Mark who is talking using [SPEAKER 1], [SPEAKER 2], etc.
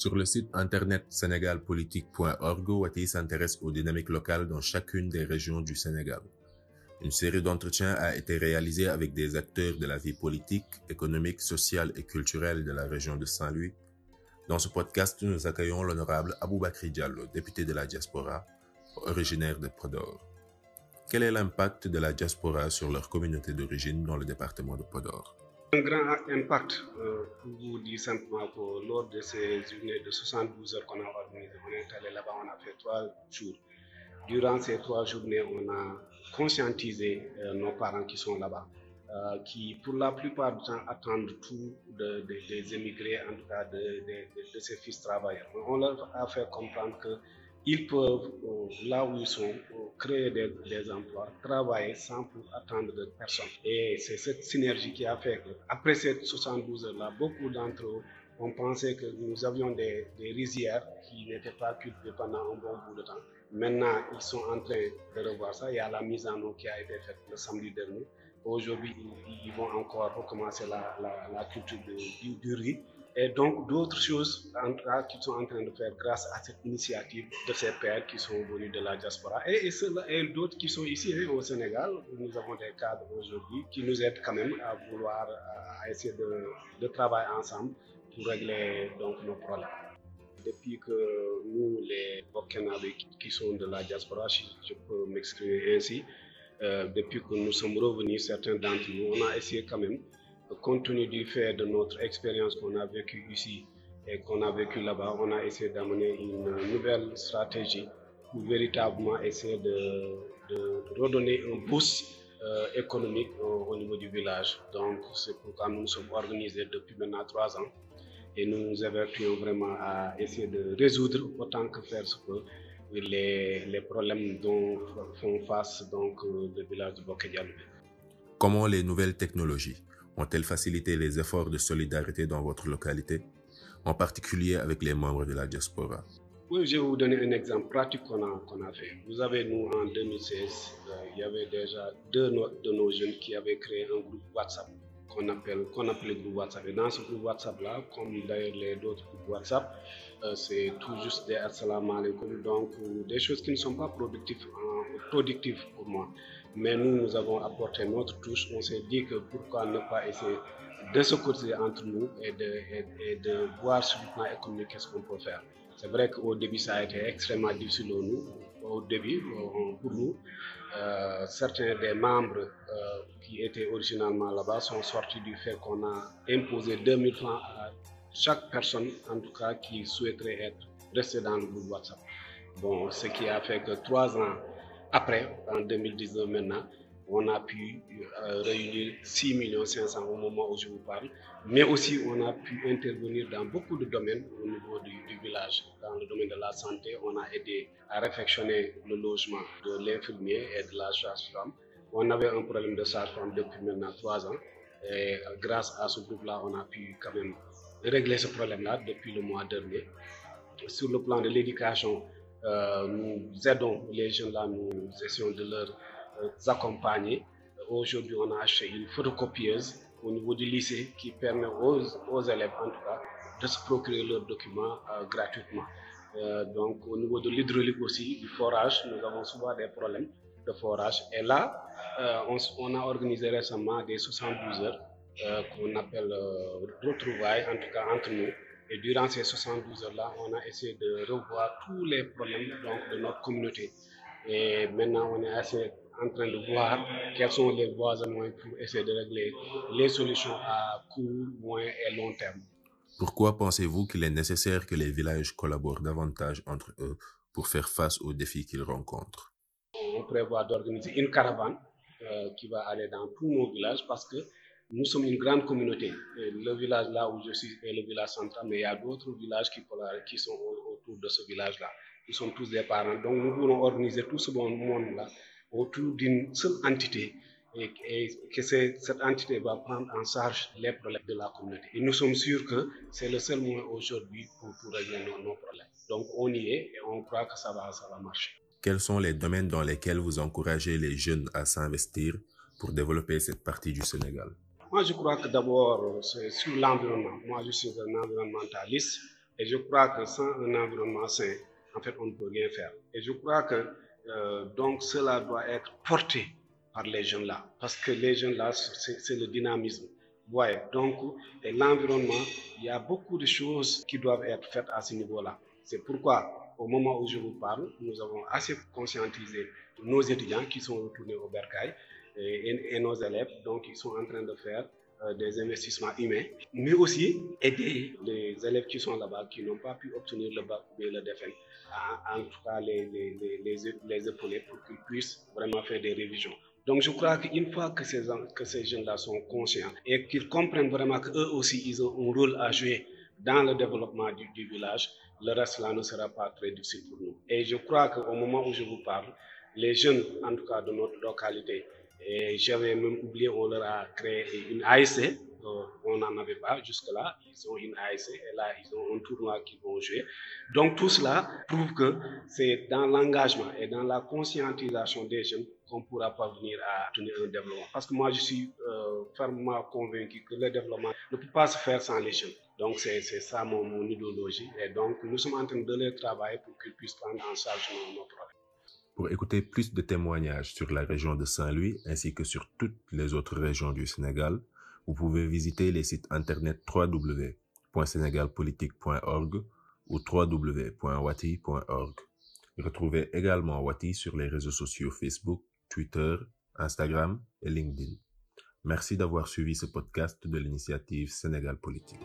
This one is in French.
[SPEAKER 1] Sur le site internet sénégalpolitique.org, Wati s'intéresse aux dynamiques locales dans chacune des régions du Sénégal. Une série d'entretiens a été réalisée avec des acteurs de la vie politique, économique, sociale et culturelle de la région de Saint-Louis. Dans ce podcast, nous accueillons l'honorable Aboubakri Diallo, député de la diaspora, originaire de Podor. Quel est l'impact de la diaspora sur leur communauté d'origine dans le département de Podor?
[SPEAKER 2] Un grand impact, euh, pour vous dire simplement que lors de ces journées de 72 heures qu'on a organisées, on est allé là-bas, on a fait trois jours. Durant ces trois journées, on a conscientisé euh, nos parents qui sont là-bas, euh, qui pour la plupart du temps attendent tout de, de, des émigrés, en tout cas de, de, ces fils travailleurs. On leur a fait comprendre que ils peuvent, là où ils sont, créer des, emplois, travailler sans pour attendre de personne. Et c'est cette synergie qui a fait que, après ces 72 heures-là, beaucoup d'entre eux ont pensé que nous avions des, rizières qui n'étaient pas cultivées pendant un bon bout de temps. Maintenant, ils sont en train de revoir ça. Il y a la mise en eau qui a été faite le samedi dernier. Aujourd'hui, ils, vont encore recommencer la, culture du riz et donc d'autres choses qu'ils sont en train de faire grâce à cette initiative de ces pères qui sont venus de la diaspora et, d'autres qui sont ici hein, au Sénégal. Nous avons des cadres aujourd'hui qui nous aident quand même à vouloir à essayer de, travailler ensemble pour régler donc nos problèmes. Depuis que nous, les Burkinabés qui sont de la diaspora, je peux m'exprimer ainsi, euh, depuis que nous sommes revenus, certains d'entre nous, on a essayé quand même compte tenu du fait de notre expérience qu'on a vécue ici et qu'on a vécu là-bas, on a essayé d'amener une nouvelle stratégie pour véritablement essayer de, redonner un boost euh, économique au, au, niveau du village. Donc, c'est pourquoi nous sommes organisés depuis maintenant trois ans et nous nous évertuons vraiment à essayer de résoudre autant que faire se peut les, problèmes dont font face donc, le village de Bokédialoubé.
[SPEAKER 1] Comment les nouvelles technologies? Ont-elles facilité les efforts de solidarité dans votre localité, en particulier avec les membres de la diaspora?
[SPEAKER 2] Oui, je vais vous donner un exemple pratique qu'on a, fait. Vous avez, nous, en 2016, euh, il y avait déjà deux de nos jeunes qui avaient créé un groupe WhatsApp qu'on appelle, qu'on appelle le groupe WhatsApp. Et dans ce groupe WhatsApp-là, comme d'ailleurs les autres groupes WhatsApp, euh, c'est tout juste des assalamu alaikum, donc des choses qui ne sont pas productives, productives pour moi. Mais nous, nous avons apporté notre touche. On s'est dit que pourquoi ne pas essayer de se cotiser entre nous et de, voir sur le plan économique qu'est-ce qu'on peut faire. C'est vrai qu'au début, ça a été extrêmement difficile pour nous. Au début, pour nous, euh, certains des membres euh, qui étaient originalement là-bas sont sortis du fait qu'on a imposé 2000 francs à chaque personne, en tout cas, qui souhaiterait être restée dans le groupe WhatsApp. Bon, ce qui a fait que trois ans après, en 2019 maintenant, on a pu euh, réunir 6 500 au moment où je vous parle, mais aussi on a pu intervenir dans beaucoup de domaines au niveau du, village. Dans le domaine de la santé, on a aidé à réfectionner le logement de l'infirmier et de la sage-femme. On avait un problème de sage-femme depuis maintenant trois ans. Et grâce à ce groupe-là, on a pu quand même régler ce problème-là depuis le mois dernier. Sur le plan de l'éducation, nous aidons les jeunes là, nous essayons de leur euh, accompagner. Aujourd'hui, on a acheté une photocopieuse au niveau du lycée qui permet aux, aux élèves, en tout cas, de se procurer leurs documents euh, gratuitement. donc, au niveau de l'hydraulique aussi, du forage, nous avons souvent des problèmes de forage. Et là, on, on, a organisé récemment des 72 heures qu'on appelle retrouvailles, en tout cas entre nous, et durant ces 72 heures-là, on a essayé de revoir tous les problèmes donc, de notre communauté. Et maintenant, on est assez en train de voir quelles sont les voies moyens pour essayer de régler les solutions à court, moyen et long terme.
[SPEAKER 1] Pourquoi pensez-vous qu'il est nécessaire que les villages collaborent davantage entre eux pour faire face aux défis qu'ils rencontrent?
[SPEAKER 2] On prévoit d'organiser une caravane euh, qui va aller dans tous nos villages parce que nous sommes une grande communauté. Le village là où je suis est le village central, mais il y a d'autres villages qui, sont autour de ce village-là. Nous sommes tous des parents. Donc nous voulons organiser tout ce bon monde-là autour d'une seule entité et, et que cette entité va prendre en charge les problèmes de la communauté. Et nous sommes sûrs que c'est le seul moyen aujourd'hui pour, pour, régler nos, nos, problèmes. Donc on y est et on croit que ça va, ça va marcher.
[SPEAKER 1] Quels sont les domaines dans lesquels vous encouragez les jeunes à s'investir pour développer cette partie du Sénégal?
[SPEAKER 2] Moi, je crois que d'abord, c'est sur l'environnement. Moi, je suis un environnementaliste Et je crois que sans un environnement sain, en fait, on ne peut rien faire. Et je crois que euh, donc cela doit être porté par les jeunes là, parce que les jeunes là, c'est le dynamisme. Ouais, donc, et l'environnement, il y a beaucoup de choses qui doivent être faites à ce niveau-là. C'est pourquoi, au moment où je vous parle, nous avons assez conscientisé nos étudiants qui sont retournés au Bercail et, nos élèves, donc ils sont en train de faire euh, des investissements humains, mais aussi aider les élèves qui sont là-bas, qui n'ont pas pu obtenir le bac ou le DFN, à, en tout cas les, les, les, les épauler pour qu'ils puissent vraiment faire des révisions. Donc je crois qu'une fois que ces, que ces jeunes-là sont conscients et qu'ils comprennent vraiment qu'eux aussi, ils ont un rôle à jouer dans le développement du, du village, le reste là ne sera pas très difficile pour nous. Et je crois qu'au moment où je vous parle, les jeunes, en tout cas de notre localité, et j'avais même oublié, on leur a créé une ASC. Euh, on n'en avait pas jusque-là. Ils ont une ASC et là, ils ont un tournoi qu'ils vont jouer. Donc tout cela prouve que c'est dans l'engagement et dans la conscientisation des jeunes qu'on pourra parvenir à tenir un développement. Parce que moi, je suis euh, fermement convaincu que le développement ne peut pas se faire sans les jeunes. Donc c'est ça mon, idéologie. Et donc nous sommes en train de les travailler pour qu'ils puissent prendre en charge nos, nos problèmes.
[SPEAKER 1] Pour écouter plus de témoignages sur la région de Saint-Louis ainsi que sur toutes les autres régions du Sénégal, vous pouvez visiter les sites internet www.senegalpolitique.org ou www.wati.org. Retrouvez également Wati sur les réseaux sociaux Facebook, Twitter, Instagram et LinkedIn. Merci d'avoir suivi ce podcast de l'initiative Sénégal Politique.